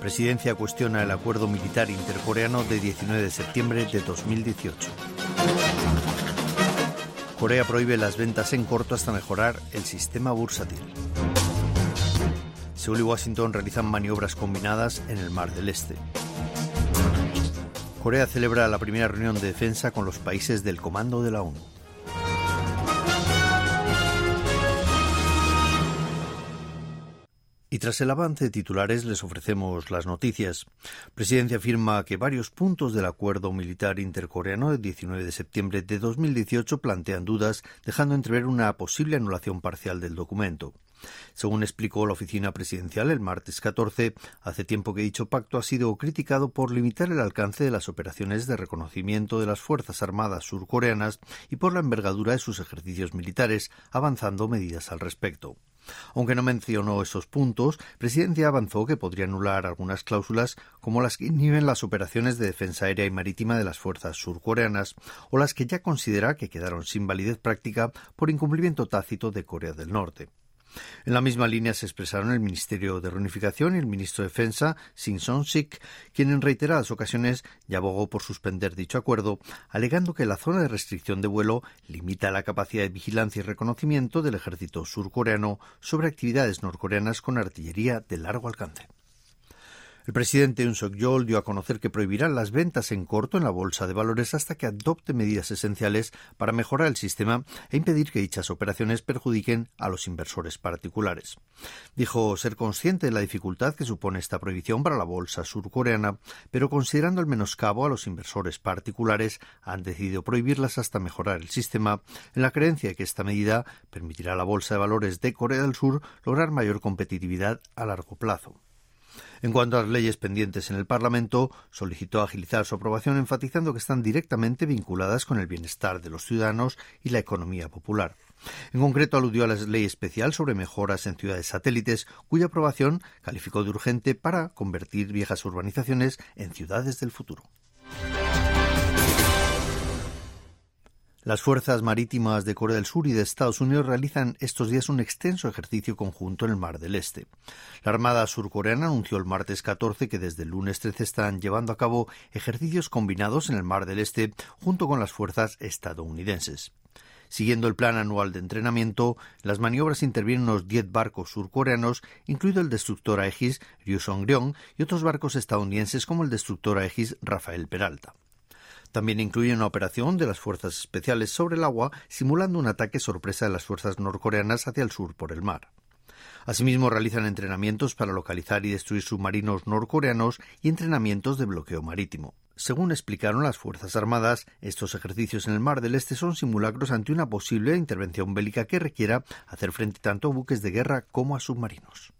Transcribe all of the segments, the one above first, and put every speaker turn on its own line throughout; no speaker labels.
Presidencia cuestiona el acuerdo militar intercoreano de 19 de septiembre de 2018. Corea prohíbe las ventas en corto hasta mejorar el sistema bursátil. Seúl y Washington realizan maniobras combinadas en el Mar del Este. Corea celebra la primera reunión de defensa con los países del Comando de la ONU. Tras el avance de titulares les ofrecemos las noticias. Presidencia afirma que varios puntos del acuerdo militar intercoreano del 19 de septiembre de 2018 plantean dudas, dejando entrever una posible anulación parcial del documento. Según explicó la oficina presidencial el martes 14, hace tiempo que dicho pacto ha sido criticado por limitar el alcance de las operaciones de reconocimiento de las Fuerzas Armadas surcoreanas y por la envergadura de sus ejercicios militares, avanzando medidas al respecto. Aunque no mencionó esos puntos, Presidencia avanzó que podría anular algunas cláusulas como las que inhiben las operaciones de defensa aérea y marítima de las fuerzas surcoreanas o las que ya considera que quedaron sin validez práctica por incumplimiento tácito de Corea del Norte. En la misma línea se expresaron el Ministerio de Reunificación y el Ministro de Defensa, Shin Song-sik, quien en reiteradas ocasiones ya abogó por suspender dicho acuerdo, alegando que la zona de restricción de vuelo limita la capacidad de vigilancia y reconocimiento del ejército surcoreano sobre actividades norcoreanas con artillería de largo alcance. El presidente Yoon Suk-yeol dio a conocer que prohibirá las ventas en corto en la bolsa de valores hasta que adopte medidas esenciales para mejorar el sistema e impedir que dichas operaciones perjudiquen a los inversores particulares. Dijo ser consciente de la dificultad que supone esta prohibición para la bolsa surcoreana, pero considerando el menoscabo a los inversores particulares, han decidido prohibirlas hasta mejorar el sistema, en la creencia de que esta medida permitirá a la bolsa de valores de Corea del Sur lograr mayor competitividad a largo plazo. En cuanto a las leyes pendientes en el Parlamento, solicitó agilizar su aprobación enfatizando que están directamente vinculadas con el bienestar de los ciudadanos y la economía popular. En concreto, aludió a la ley especial sobre mejoras en ciudades satélites, cuya aprobación calificó de urgente para convertir viejas urbanizaciones en ciudades del futuro. Las fuerzas marítimas de Corea del Sur y de Estados Unidos realizan estos días un extenso ejercicio conjunto en el Mar del Este. La Armada surcoreana anunció el martes 14 que desde el lunes 13 están llevando a cabo ejercicios combinados en el Mar del Este junto con las fuerzas estadounidenses. Siguiendo el plan anual de entrenamiento, las maniobras intervienen unos 10 barcos surcoreanos, incluido el destructor Aegis Ryusong-ryong y otros barcos estadounidenses como el destructor Aegis Rafael Peralta. También incluye una operación de las fuerzas especiales sobre el agua, simulando un ataque sorpresa de las fuerzas norcoreanas hacia el sur por el mar. Asimismo, realizan entrenamientos para localizar y destruir submarinos norcoreanos y entrenamientos de bloqueo marítimo. Según explicaron las Fuerzas Armadas, estos ejercicios en el Mar del Este son simulacros ante una posible intervención bélica que requiera hacer frente tanto a buques de guerra como a submarinos.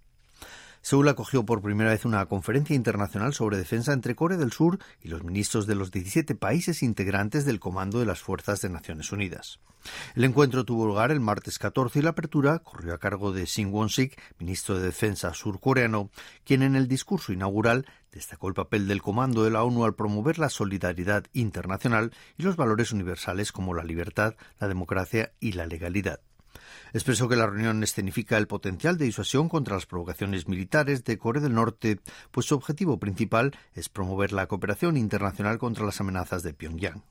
Seúl acogió por primera vez una conferencia internacional sobre defensa entre Corea del Sur y los ministros de los 17 países integrantes del Comando de las Fuerzas de Naciones Unidas. El encuentro tuvo lugar el martes 14 y la apertura corrió a cargo de Shin Won-sik, ministro de Defensa surcoreano, quien en el discurso inaugural destacó el papel del Comando de la ONU al promover la solidaridad internacional y los valores universales como la libertad, la democracia y la legalidad. Expresó que la reunión escenifica el potencial de disuasión contra las provocaciones militares de Corea del Norte, pues su objetivo principal es promover la cooperación internacional contra las amenazas de Pyongyang.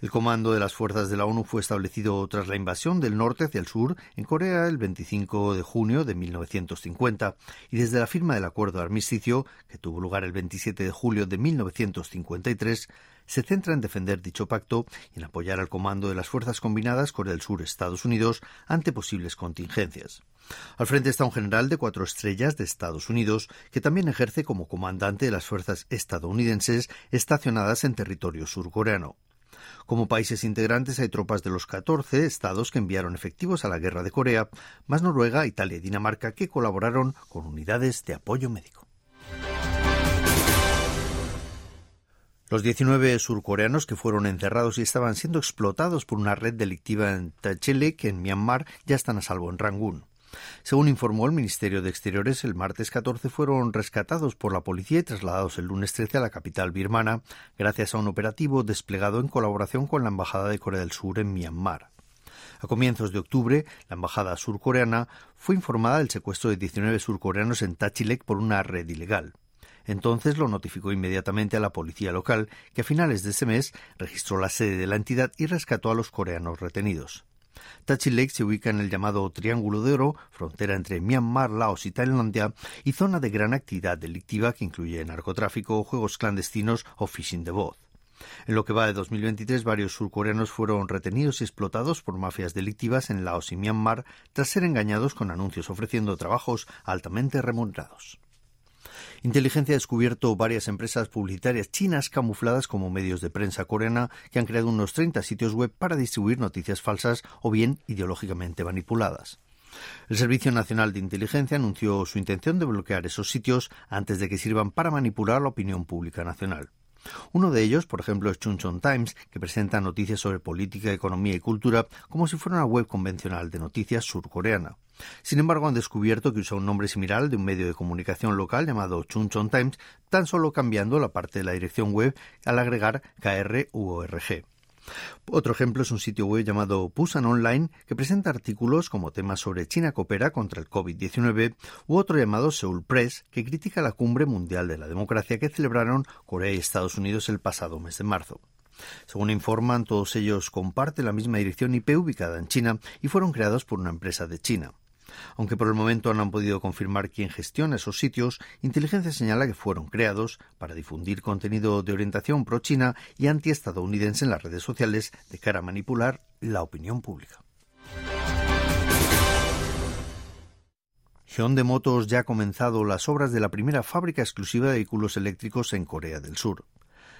El comando de las fuerzas de la ONU fue establecido tras la invasión del norte hacia el sur en Corea el 25 de junio de 1950 y desde la firma del acuerdo de armisticio, que tuvo lugar el 27 de julio de 1953, se centra en defender dicho pacto y en apoyar al comando de las fuerzas combinadas Corea del Sur-Estados Unidos ante posibles contingencias. Al frente está un general de cuatro estrellas de Estados Unidos, que también ejerce como comandante de las fuerzas estadounidenses estacionadas en territorio surcoreano. Como países integrantes hay tropas de los 14 estados que enviaron efectivos a la guerra de Corea, más Noruega, Italia y Dinamarca que colaboraron con unidades de apoyo médico. Los 19 surcoreanos que fueron encerrados y estaban siendo explotados por una red delictiva en Tachelek, en Myanmar, ya están a salvo en Rangún. Según informó el Ministerio de Exteriores, el martes 14 fueron rescatados por la policía y trasladados el lunes 13 a la capital birmana, gracias a un operativo desplegado en colaboración con la Embajada de Corea del Sur en Myanmar. A comienzos de octubre, la embajada surcoreana fue informada del secuestro de 19 surcoreanos en Tachilek por una red ilegal. Entonces lo notificó inmediatamente a la policía local, que a finales de ese mes registró la sede de la entidad y rescató a los coreanos retenidos. Tachi Lake se ubica en el llamado Triángulo de Oro, frontera entre Myanmar, Laos y Tailandia, y zona de gran actividad delictiva que incluye narcotráfico, juegos clandestinos o fishing de voz. En lo que va de 2023, varios surcoreanos fueron retenidos y explotados por mafias delictivas en Laos y Myanmar tras ser engañados con anuncios ofreciendo trabajos altamente remunerados. Inteligencia ha descubierto varias empresas publicitarias chinas camufladas como medios de prensa coreana que han creado unos 30 sitios web para distribuir noticias falsas o bien ideológicamente manipuladas. El Servicio Nacional de Inteligencia anunció su intención de bloquear esos sitios antes de que sirvan para manipular la opinión pública nacional. Uno de ellos, por ejemplo, es Chuncheon Times, que presenta noticias sobre política, economía y cultura como si fuera una web convencional de noticias surcoreana. Sin embargo, han descubierto que usa un nombre similar de un medio de comunicación local llamado Chuncheon Times, tan solo cambiando la parte de la dirección web al agregar KR u ORG. Otro ejemplo es un sitio web llamado Pusan Online que presenta artículos como temas sobre China coopera contra el COVID-19 u otro llamado Seoul Press que critica la cumbre mundial de la democracia que celebraron Corea y Estados Unidos el pasado mes de marzo. Según informan, todos ellos comparten la misma dirección IP ubicada en China y fueron creados por una empresa de China. Aunque por el momento no han podido confirmar quién gestiona esos sitios, Inteligencia señala que fueron creados para difundir contenido de orientación pro-China y anti-estadounidense en las redes sociales de cara a manipular la opinión pública. Hyundai Motors ya ha comenzado las obras de la primera fábrica exclusiva de vehículos eléctricos en Corea del Sur.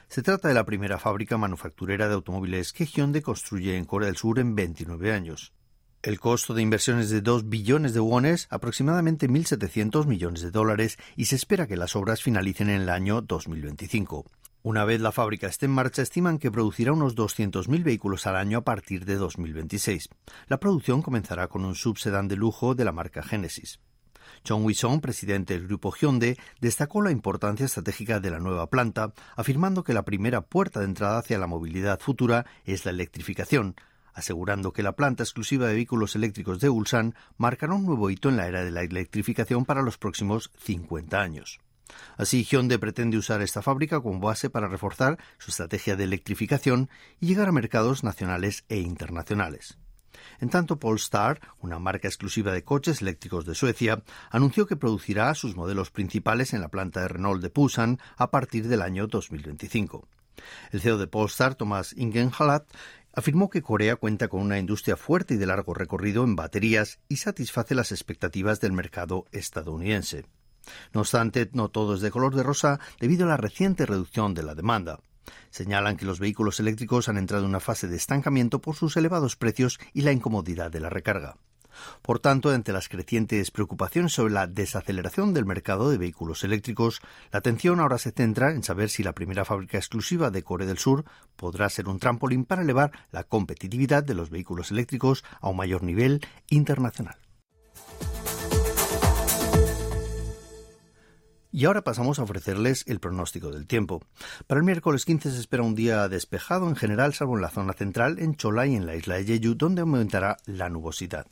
Se trata de la primera fábrica manufacturera de automóviles que Hyundai construye en Corea del Sur en 29 años. El costo de inversión es de 2 billones de wones, aproximadamente 1.700 millones de dólares, y se espera que las obras finalicen en el año 2025. Una vez la fábrica esté en marcha, estiman que producirá unos 200.000 vehículos al año a partir de 2026. La producción comenzará con un subsedán de lujo de la marca Genesis. John Wison, presidente del grupo Hyundai, destacó la importancia estratégica de la nueva planta, afirmando que la primera puerta de entrada hacia la movilidad futura es la electrificación, asegurando que la planta exclusiva de vehículos eléctricos de Ulsan marcará un nuevo hito en la era de la electrificación para los próximos 50 años. Así, Hyundai pretende usar esta fábrica como base para reforzar su estrategia de electrificación y llegar a mercados nacionales e internacionales. En tanto, Polestar, una marca exclusiva de coches eléctricos de Suecia, anunció que producirá sus modelos principales en la planta de Renault de Busan a partir del año 2025. El CEO de Polestar, Thomas Ingenhalat, afirmó que Corea cuenta con una industria fuerte y de largo recorrido en baterías y satisface las expectativas del mercado estadounidense. No obstante, no todo es de color de rosa debido a la reciente reducción de la demanda. Señalan que los vehículos eléctricos han entrado en una fase de estancamiento por sus elevados precios y la incomodidad de la recarga. Por tanto, ante las crecientes preocupaciones sobre la desaceleración del mercado de vehículos eléctricos, la atención ahora se centra en saber si la primera fábrica exclusiva de Corea del Sur podrá ser un trampolín para elevar la competitividad de los vehículos eléctricos a un mayor nivel internacional. Y ahora pasamos a ofrecerles el pronóstico del tiempo. Para el miércoles 15 se espera un día despejado en general, salvo en la zona central, en Chola y en la isla de Jeju, donde aumentará la nubosidad.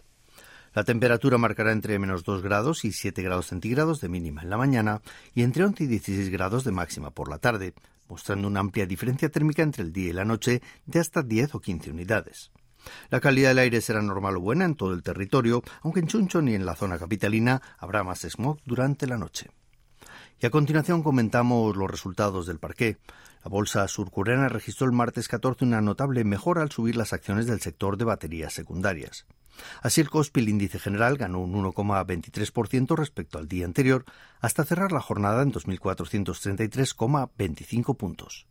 La temperatura marcará entre menos 2 grados y 7 grados centígrados de mínima en la mañana y entre 11 y 16 grados de máxima por la tarde, mostrando una amplia diferencia térmica entre el día y la noche de hasta 10 o 15 unidades. La calidad del aire será normal o buena en todo el territorio, aunque en Chunchon y en la zona capitalina habrá más smog durante la noche. Y a continuación comentamos los resultados del parqué. La bolsa surcoreana registró el martes 14 una notable mejora al subir las acciones del sector de baterías secundarias. Así el Kospi, el índice general, ganó un 1,23% respecto al día anterior, hasta cerrar la jornada en 2.433,25 puntos.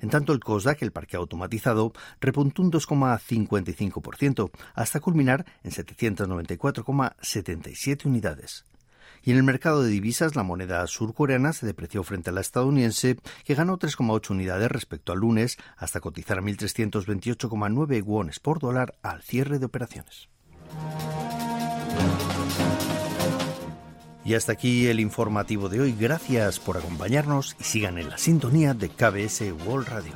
En tanto, el COSDAC, el parque automatizado, repuntó un 2,55%, hasta culminar en 794,77 unidades. Y en el mercado de divisas, la moneda surcoreana se depreció frente a la estadounidense, que ganó 3,8 unidades respecto al lunes, hasta cotizar a 1.328,9 wones por dólar al cierre de operaciones. Y hasta aquí el informativo de hoy. Gracias por acompañarnos y sigan en la sintonía de KBS World Radio.